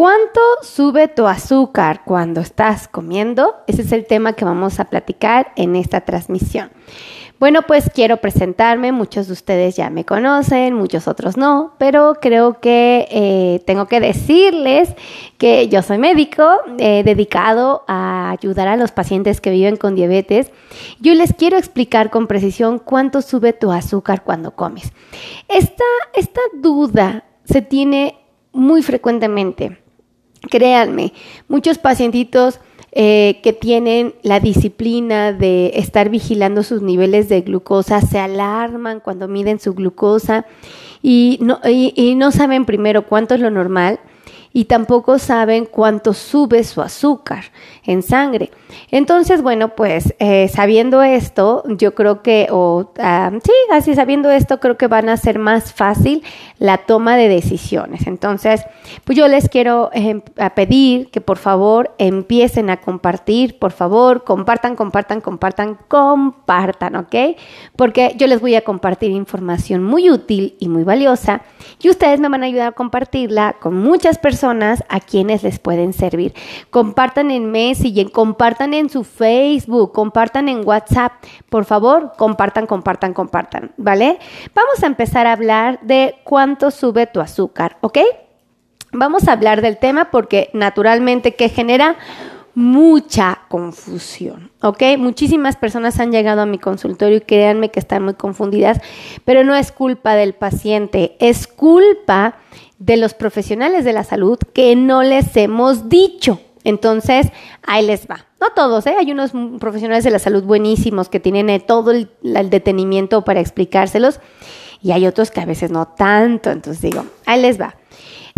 ¿Cuánto sube tu azúcar cuando estás comiendo? Ese es el tema que vamos a platicar en esta transmisión. Bueno, pues quiero presentarme, muchos de ustedes ya me conocen, muchos otros no, pero creo que eh, tengo que decirles que yo soy médico dedicado a ayudar a los pacientes que viven con diabetes. Yo les quiero explicar con precisión cuánto sube tu azúcar cuando comes. Esta, esta duda se tiene muy frecuentemente. Créanme, muchos pacientitos eh, que tienen la disciplina de estar vigilando sus niveles de glucosa se alarman cuando miden su glucosa y no, y no saben primero cuánto es lo normal y tampoco saben cuánto sube su azúcar en sangre. Entonces, bueno, pues eh, sabiendo esto, yo creo que, o ah, sí, así sabiendo esto, creo que van a ser más fácil la toma de decisiones. Entonces, pues yo les quiero em, pedir que por favor empiecen a compartir, por favor, compartan, compartan, compartan, compartan, ¿ok? Porque yo les voy a compartir información muy útil y muy valiosa y ustedes me van a ayudar a compartirla con muchas personas a quienes les pueden servir. Compartan en Messenger, compartan en su Facebook, compartan en WhatsApp. Por favor, compartan, compartan, compartan, ¿vale? Vamos a empezar a hablar de cuánto sube tu azúcar, ¿ok? Vamos a hablar del tema porque naturalmente que genera mucha confusión, ¿ok? Muchísimas personas han llegado a mi consultorio y créanme que están muy confundidas, pero no es culpa del paciente, es culpa de los profesionales de la salud que no les hemos dicho. Entonces, ahí les va. No todos, ¿eh? hay unos profesionales de la salud buenísimos que tienen eh, todo el, detenimiento para explicárselos y hay otros que a veces no tanto. Entonces digo, ahí les va.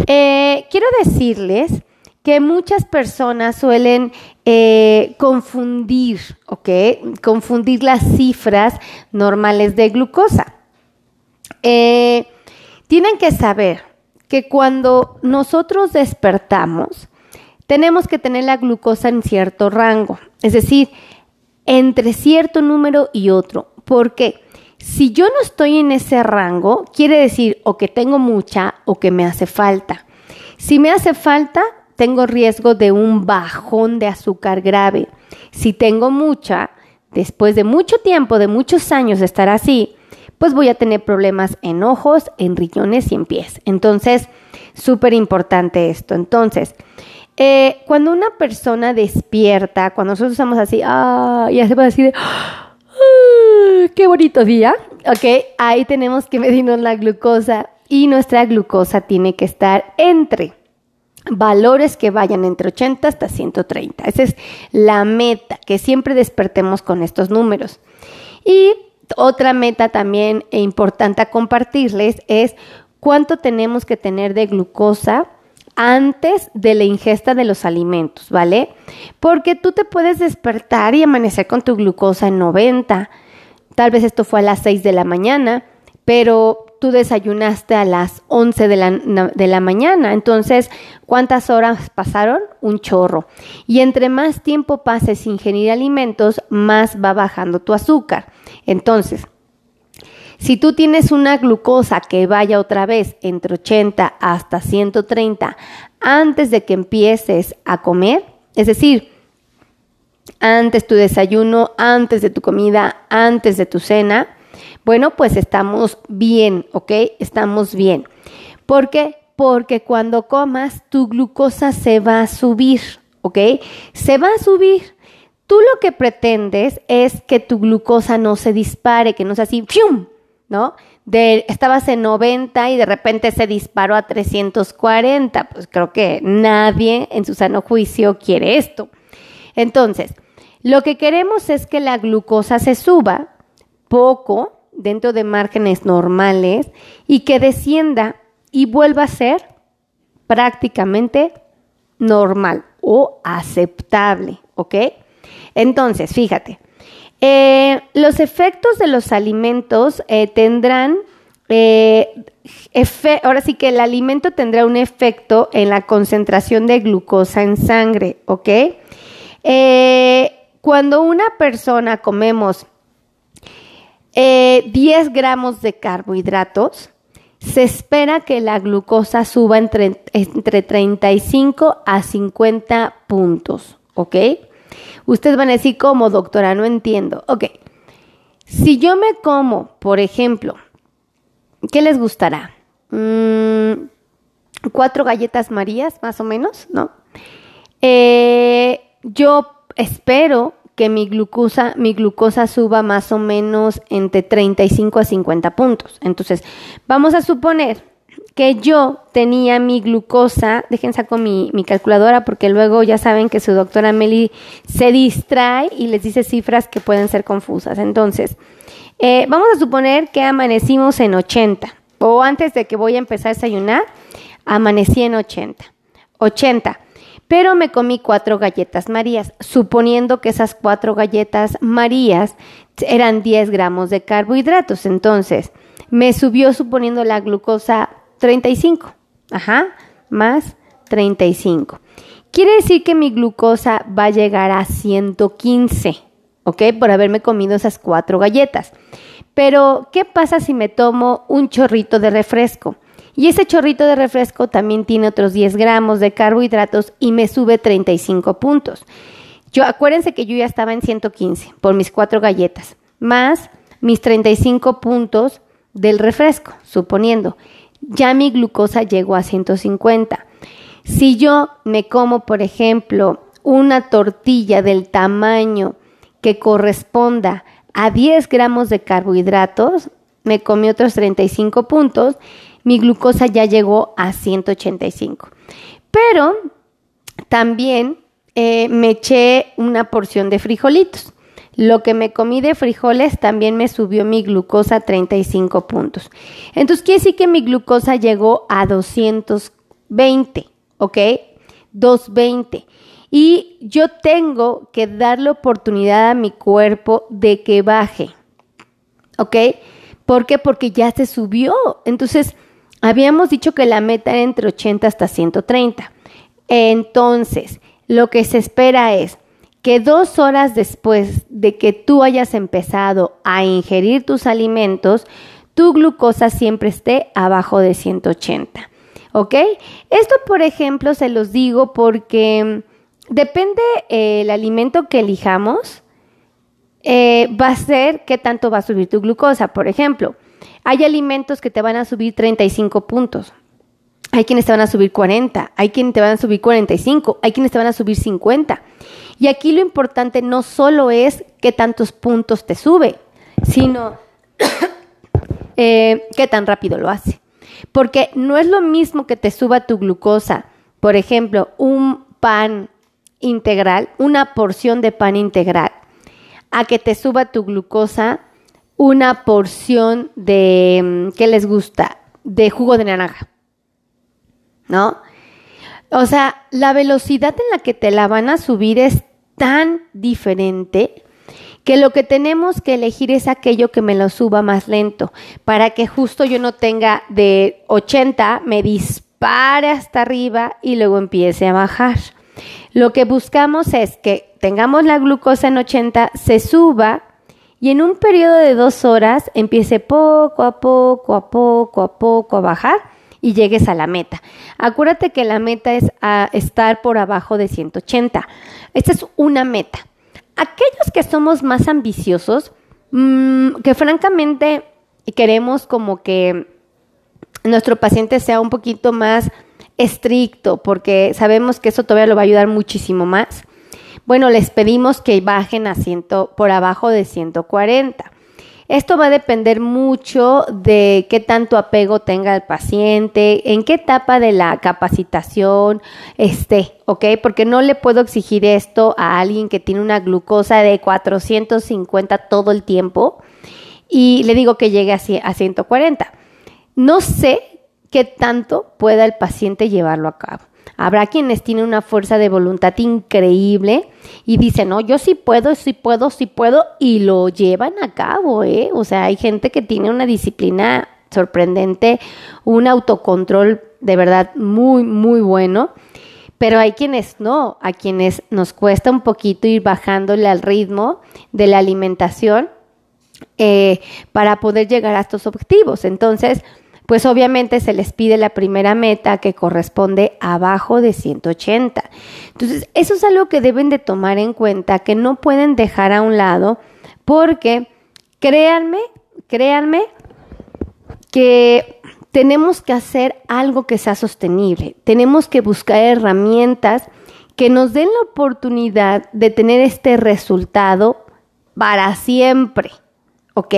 Eh, quiero decirles que muchas personas suelen confundir, ¿ok? Confundir las cifras normales de glucosa. tienen que saber que cuando nosotros despertamos, tenemos que tener la glucosa en cierto rango, es decir, entre cierto número y otro. Porque si yo no estoy en ese rango, quiere decir o que tengo mucha o que me hace falta. Si me hace falta, tengo riesgo de un bajón de azúcar grave. Si tengo mucha, después de mucho tiempo, de muchos años de estar así, pues voy a tener problemas en ojos, en riñones y en pies. Entonces, súper importante esto. Entonces, eh, cuando una persona despierta, cuando nosotros estamos así, ah, ya se va a decir, ah, qué bonito día, ok, ahí tenemos que medirnos la glucosa y nuestra glucosa tiene que estar entre valores que vayan entre 80 hasta 130. Esa es la meta, que siempre despertemos con estos números. Y otra meta también importante a compartirles es cuánto tenemos que tener de glucosa antes de la ingesta de los alimentos, ¿vale? Porque tú te puedes despertar y amanecer con tu glucosa en 90. Tal vez esto fue a las 6 de la mañana, pero tú desayunaste a las 11 de la, de la, mañana. Entonces, ¿cuántas horas pasaron? Un chorro. Y entre más tiempo pases sin ingerir alimentos, más va bajando tu azúcar. Entonces, si tú tienes una glucosa que vaya otra vez entre 80 hasta 130 antes de que empieces a comer, es decir, antes tu desayuno, antes de tu comida, antes de tu cena, bueno, pues estamos bien, ¿ok? Estamos bien. ¿Por qué? Porque cuando comas, tu glucosa se va a subir, ¿ok? Se va a subir. Tú lo que pretendes es que tu glucosa no se dispare, que no sea así, ¡fium! ¿no? De, estabas en 90 y de repente se disparó a 340. Pues creo que nadie en su sano juicio quiere esto. Entonces, lo que queremos es que la glucosa se suba poco dentro de márgenes normales y que descienda y vuelva a ser prácticamente normal o aceptable, ¿ok? Entonces, fíjate, eh, los efectos de los alimentos eh, tendrán, eh, ahora sí que el alimento tendrá un efecto en la concentración de glucosa en sangre, ¿ok? cuando una persona comemos 10 gramos de carbohidratos, se espera que la glucosa suba entre, entre 35 a 50 puntos, ¿ok? Ustedes van a decir, ¿cómo, doctora? No entiendo. Ok, si yo me como, por ejemplo, ¿qué les gustará? Mm, cuatro galletas marías, más o menos, ¿no? Eh, yo espero que mi glucosa, mi glucosa suba más o menos entre 35 a 50 puntos. Entonces, vamos a suponer que yo tenía mi glucosa, dejen saco mi, calculadora porque luego ya saben que su doctora Meli se distrae y les dice cifras que pueden ser confusas. Entonces, eh, vamos a suponer que amanecimos en 80 o antes de que voy a empezar a desayunar, amanecí en 80. 80 pero me comí cuatro galletas marías, suponiendo que esas cuatro galletas marías eran 10 gramos de carbohidratos. Entonces, me subió suponiendo la glucosa 35, ajá, más 35. Quiere decir que mi glucosa va a llegar a 115, ¿ok? Por haberme comido esas cuatro galletas. Pero, ¿qué pasa si me tomo un chorrito de refresco? Y ese chorrito de refresco también tiene otros 10 gramos de carbohidratos y me sube 35 puntos. Yo acuérdense que yo ya estaba en 115 por mis cuatro galletas, más mis 35 puntos del refresco, suponiendo. Ya mi glucosa llegó a 150. Si yo me como, por ejemplo, una tortilla del tamaño que corresponda a 10 gramos de carbohidratos, me comí otros 35 puntos mi glucosa ya llegó a 185. Pero también eh, me eché una porción de frijolitos. Lo que me comí de frijoles también me subió mi glucosa a 35 puntos. Entonces quiere decir que mi glucosa llegó a 220, ¿ok? 220. Y yo tengo que darle oportunidad a mi cuerpo de que baje, ¿ok? ¿Por qué? Porque ya se subió. Entonces, Habíamos dicho que la meta era entre 80 hasta 130. Entonces, lo que se espera es que dos horas después de que tú hayas empezado a ingerir tus alimentos, tu glucosa siempre esté abajo de 180. ¿Ok? Esto, por ejemplo, se los digo porque depende eh, el alimento que elijamos, eh, va a ser qué tanto va a subir tu glucosa. Por ejemplo, hay alimentos que te van a subir 35 puntos. Hay quienes te van a subir 40, hay quienes te van a subir 45, hay quienes te van a subir 50. Y aquí lo importante no solo es qué tantos puntos te sube, sino eh, qué tan rápido lo hace. Porque no es lo mismo que te suba tu glucosa, por ejemplo, un pan integral, una porción de pan integral, a que te suba tu glucosa una porción de, mm, ¿qué les gusta? De jugo de naranja. ¿No? O sea, la velocidad en la que te la van a subir es tan diferente que lo que tenemos que elegir es aquello que me lo suba más lento, para que justo yo no tenga de 80, me dispare hasta arriba y luego empiece a bajar. Lo que buscamos es que tengamos la glucosa en 80, se suba y en un periodo de dos horas empiece poco a poco, a poco, a poco a bajar y llegues a la meta. Acuérdate que la meta es a estar por abajo de 180. Esta es una meta. Aquellos que somos más ambiciosos, mm, que francamente queremos como que nuestro paciente sea un poquito más estricto, porque sabemos que eso todavía lo va a ayudar muchísimo más. Bueno, les pedimos que bajen a ciento, por abajo de 140. Esto va a depender mucho de qué tanto apego tenga el paciente, en qué etapa de la capacitación esté, ¿ok? Porque no le puedo exigir esto a alguien que tiene una glucosa de 450 todo el tiempo y le digo que llegue a 140. No sé qué tanto pueda el paciente llevarlo a cabo. Habrá quienes tienen una fuerza de voluntad increíble y dicen, no, yo sí puedo, sí puedo, sí puedo, y lo llevan a cabo, ¿eh? O sea, hay gente que tiene una disciplina sorprendente, un autocontrol de verdad muy, muy bueno. Pero hay quienes no, a quienes nos cuesta un poquito ir bajándole al ritmo de la alimentación eh, para poder llegar a estos objetivos. Entonces, pues obviamente se les pide la primera meta que corresponde abajo de 180. Entonces, eso es algo que deben de tomar en cuenta, que no pueden dejar a un lado, porque créanme, créanme que tenemos que hacer algo que sea sostenible, tenemos que buscar herramientas que nos den la oportunidad de tener este resultado para siempre, ¿ok?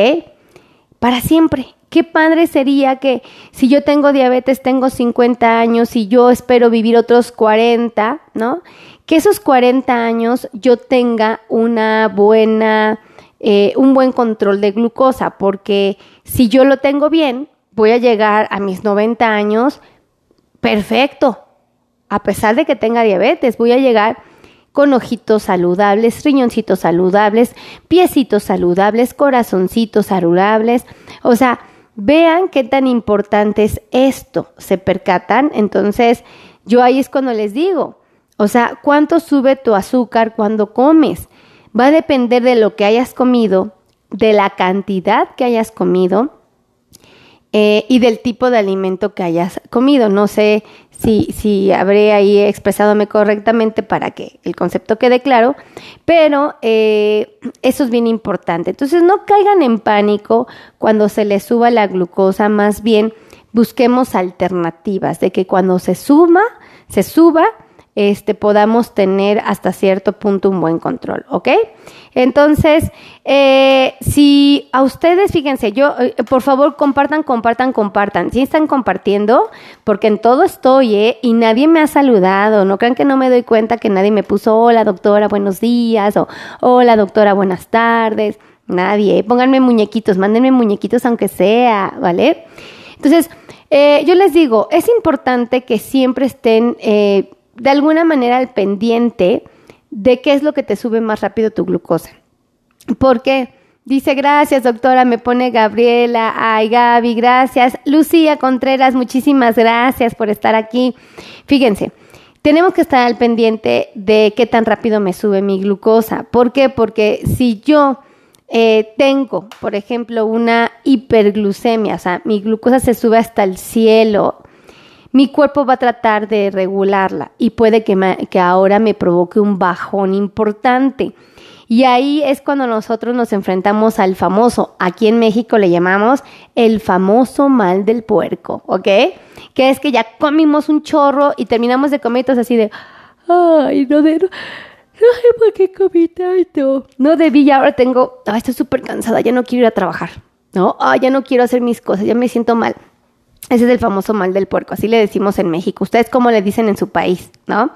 Para siempre. Qué padre sería que si yo tengo diabetes, tengo 50 años y yo espero vivir otros 40, ¿no? Que esos 40 años yo tenga una buena, eh, un buen control de glucosa, porque si yo lo tengo bien, voy a llegar a mis 90 años perfecto. A pesar de que tenga diabetes, voy a llegar con ojitos saludables, riñoncitos saludables, piecitos saludables, corazoncitos saludables. O sea, Vean qué tan importante es esto, se percatan. Entonces, yo ahí es cuando les digo, o sea, ¿cuánto sube tu azúcar cuando comes? Va a depender de lo que hayas comido, de la cantidad que hayas comido eh, y del tipo de alimento que hayas comido. No sé si, si habré ahí expresadome correctamente para que el concepto quede claro, pero eh, eso es bien importante. Entonces no caigan en pánico cuando se les suba la glucosa, más bien busquemos alternativas de que cuando se suma, se suba, este, podamos tener hasta cierto punto un buen control, ¿ok? Entonces, eh, si a ustedes, fíjense, yo, eh, por favor, compartan, compartan, compartan. Si están compartiendo, porque en todo estoy, ¿eh? Y nadie me ha saludado. No crean que no me doy cuenta que nadie me puso, hola doctora, buenos días, o hola doctora, buenas tardes. Nadie. Pónganme muñequitos, mándenme muñequitos aunque sea, ¿vale? Entonces, eh, yo les digo, es importante que siempre estén de alguna manera al pendiente de qué es lo que te sube más rápido tu glucosa. Porque dice, gracias doctora, me pone Gabriela, ay Gaby, gracias. Lucía Contreras, muchísimas gracias por estar aquí. Fíjense, tenemos que estar al pendiente de qué tan rápido me sube mi glucosa. ¿Por qué? Porque si yo eh, tengo, por ejemplo, una hiperglucemia, o sea, mi glucosa se sube hasta el cielo, mi cuerpo va a tratar de regularla y puede que, que ahora me provoque un bajón importante. Y ahí es cuando nosotros nos enfrentamos al famoso, aquí en México le llamamos el famoso mal del puerco, ¿ok? Que es que ya comimos un chorro y terminamos de comer y así de, ay, no, de, no, sé por qué comí tanto. No debí, ya ahora tengo, ay, estoy súper cansada, ya no quiero ir a trabajar, ¿no? Ay, ya no quiero hacer mis cosas, ya me siento mal. Ese es el famoso mal del puerco, así le decimos en México. Ustedes cómo le dicen en su país, ¿no?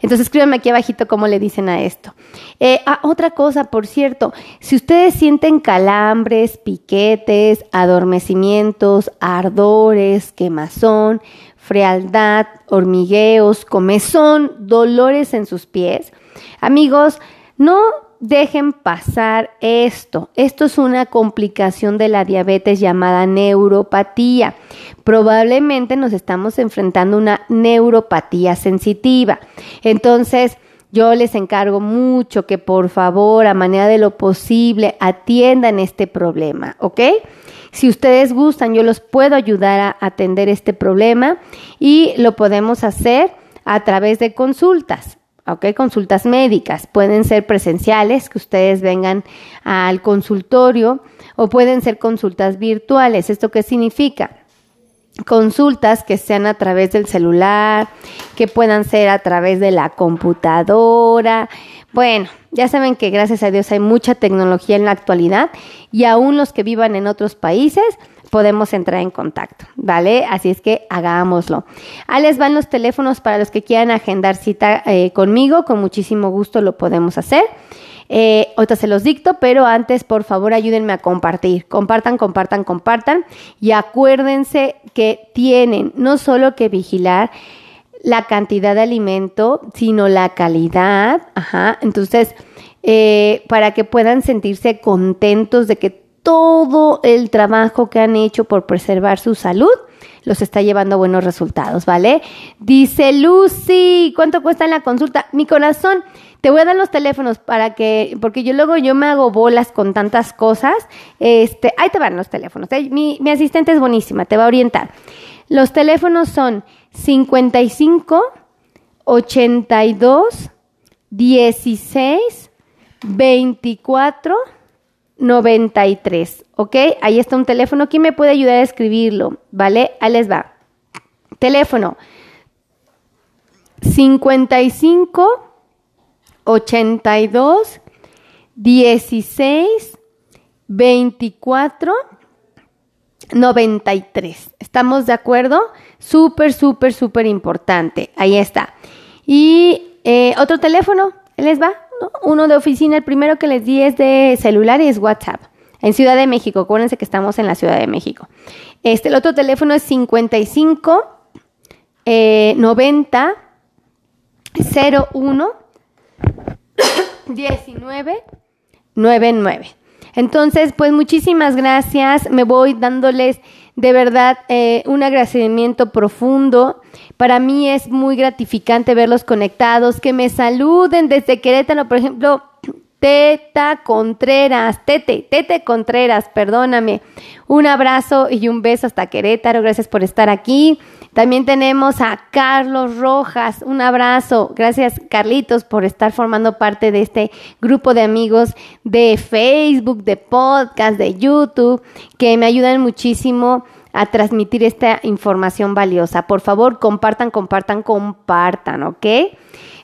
Entonces escríbanme aquí abajito cómo le dicen a esto. Eh, ah, otra cosa, por cierto, si ustedes sienten calambres, piquetes, adormecimientos, ardores, quemazón, frialdad, hormigueos, comezón, dolores en sus pies, amigos, no dejen pasar esto. Esto es una complicación de la diabetes llamada neuropatía. Probablemente nos estamos enfrentando a una neuropatía sensitiva. Entonces, yo les encargo mucho que por favor, a manera de lo posible, atiendan este problema, ¿ok? Si ustedes gustan, yo los puedo ayudar a atender este problema y lo podemos hacer a través de consultas. ¿Ok? Consultas médicas. Pueden ser presenciales, que ustedes vengan al consultorio, o pueden ser consultas virtuales. ¿Esto qué significa? Consultas que sean a través del celular, que puedan ser a través de la computadora. Bueno, ya saben que gracias a Dios hay mucha tecnología en la actualidad y aún los que vivan en otros países podemos entrar en contacto, ¿vale? Así es que hagámoslo. Ahí les van los teléfonos para los que quieran agendar cita eh, conmigo, con muchísimo gusto lo podemos hacer. Eh, ahorita se los dicto, pero antes, por favor, ayúdenme a compartir. Compartan, compartan, compartan. Y acuérdense que tienen no solo que vigilar la cantidad de alimento, sino la calidad. Ajá. Entonces, eh, para que puedan sentirse contentos de que todo el trabajo que han hecho por preservar su salud los está llevando buenos resultados, ¿vale? Dice Lucy, ¿cuánto cuesta la consulta? Mi corazón, te voy a dar los teléfonos para que, porque yo luego yo me hago bolas con tantas cosas. Este, ahí te van los teléfonos. ¿eh? Mi, mi asistente es buenísima, te va a orientar. Los teléfonos son 55 82 16 24 93, ¿ok? Ahí está un teléfono. ¿Quién me puede ayudar a escribirlo? ¿Vale? Ahí les va. Teléfono 55 82 16 24 93. ¿Estamos de acuerdo? Súper, súper, súper importante. Ahí está. Y eh, otro teléfono, ¿les va? Uno de oficina, el primero que les di es de celular y es WhatsApp. En Ciudad de México, acuérdense que estamos en la Ciudad de México. Este, el otro teléfono es 55 90 01 19 99. Entonces, pues muchísimas gracias. Me voy dándoles de verdad eh, un agradecimiento profundo. Para mí es muy gratificante verlos conectados, que me saluden desde Querétaro, por ejemplo. Teta Contreras, Tete, Tete Contreras, perdóname. Un abrazo y un beso hasta Querétaro. Gracias por estar aquí. También tenemos a Carlos Rojas. Un abrazo. Gracias, Carlitos, por estar formando parte de este grupo de amigos de Facebook, de podcast, de YouTube, que me ayudan muchísimo a transmitir esta información valiosa. Por favor, compartan, compartan, compartan, ¿ok?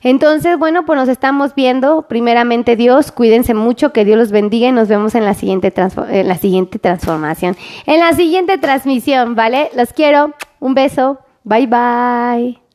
Entonces, bueno, pues nos estamos viendo. Primeramente Dios, cuídense mucho, que Dios los bendiga y nos vemos en la siguiente, en la siguiente transformación, en la siguiente transmisión, ¿vale? Los quiero. Un beso. Bye bye.